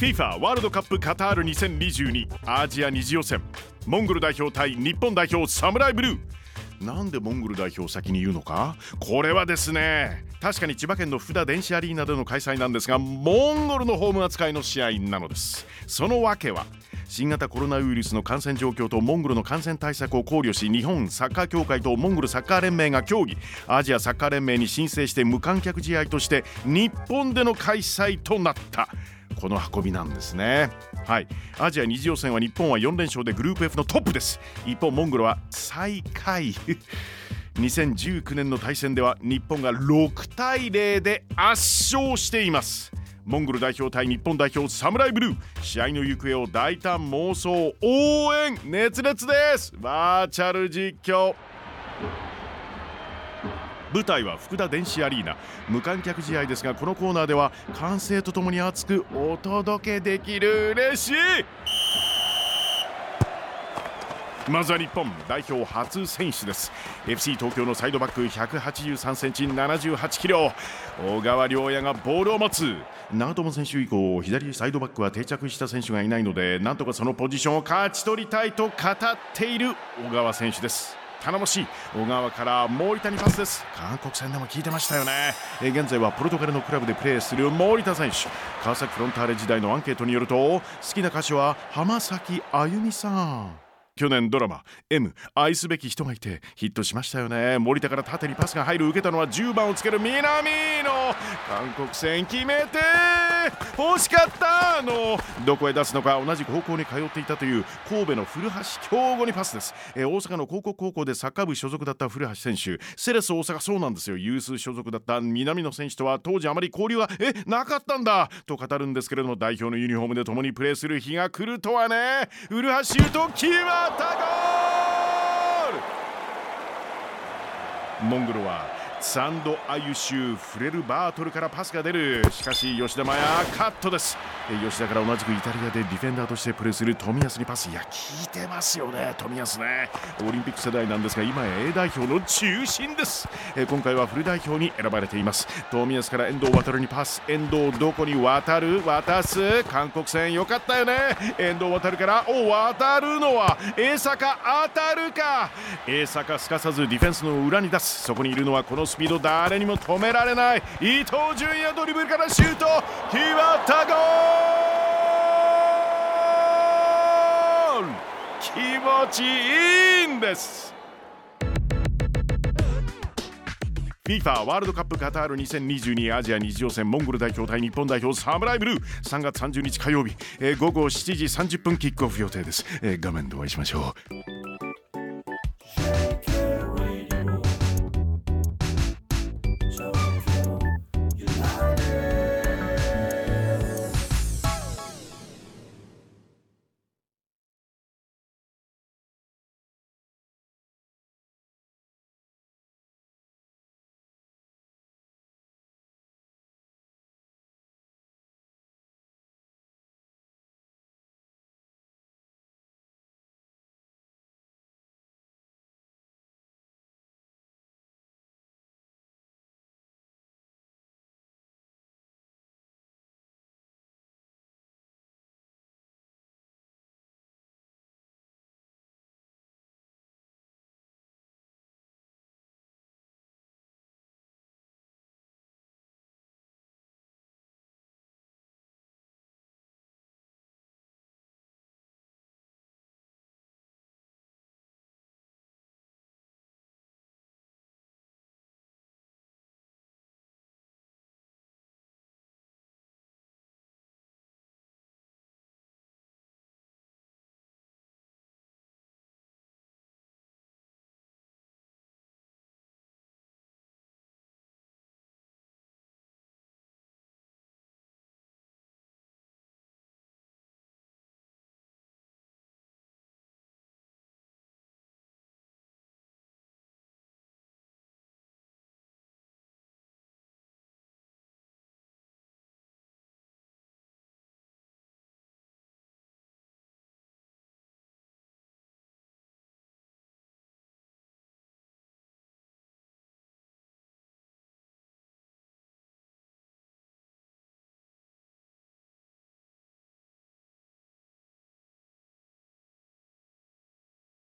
FIFA ワールドカップカタール2022アジア2次予選。モンゴル代表対日本代表サムライブルー。なんでモンゴル代表を先に言うのか？これはですね確かに千葉県の福田電子アリーナでの開催なんですがモンゴルのホーム扱いの試合なのです。その訳は新型コロナウイルスの感染状況とモンゴルの感染対策を考慮し日本サッカー協会とモンゴルサッカー連盟が協議。アジアサッカー連盟に申請して無観客試合として日本での開催となった。この運びなんですね。はい。アジア2次予選は日本は4連勝でグループ F のトップです。一方モンゴルは最下位。2019年の対戦では日本が6対0で圧勝しています。モンゴル代表対日本代表サムライブルー。試合の行方を大胆妄想応援熱烈です。バーチャル実況。舞台は福田電子アリーナ。無観客試合ですがこのコーナーでは歓声とともに熱くお届けできる。嬉しい。まずは日本代表初選手です。FC 東京のサイドバック183センチ78キロ。小川亮也がボールを持つ。長友選手以降左サイドバックは定着した選手がいないのでなんとかそのポジションを勝ち取りたいと語っている小川選手です。頼もしい小川から森田にパスです。韓国戦でも聞いてましたよね。現在はポルトガルのクラブでプレーする森田選手。川崎フロンターレ時代のアンケートによると好きな歌手は浜崎あゆみさん。去年ドラマ「M 愛すべき人がいて」ヒットしましたよね。森田から縦にパスが入る受けたのは10番をつける南の韓国戦決めて欲しかったの。どこへ出すのか同じ高校に通っていたという神戸の古橋京吾にパスです、えー、大阪の高校高校でサッカー部所属だった古橋選手。セレス大阪そうなんですよ。有数所属だった南野選手とは当時あまり交流はえなかったんだ。と語るんですけれども代表のユニフォームで共にプレーする日が来るとはね。古橋シュート決まったゴール。モンゴルはサンドアユシュフレルバートルからパスが出る。しかし吉田麻也カットです。吉田から同じくイタリアでディフェンダーとしてプレーする冨安にパス。いや聞いてますよね冨安ね。オリンピック世代なんですが今や A 代表の中心です。今回はフル代表に選ばれています。冨安から遠藤航にパス。遠藤どこに渡る？渡す？韓国戦よかったよね。遠藤航からお渡るのは？江坂当たるか？江坂すかさずディフェンスの裏に出す。そこにいるのはこのスピード誰にも止められない。伊東純也ドリブルからシュート。決まったゴール。気持ちいいんです。FIFA ワールドカップカタール2022アジア2次予選モンゴル代表対日本代表サムライブルー。3月30日火曜日、えー、午後7時30分キックオフ予定です、えー、画面でお会いしましょう。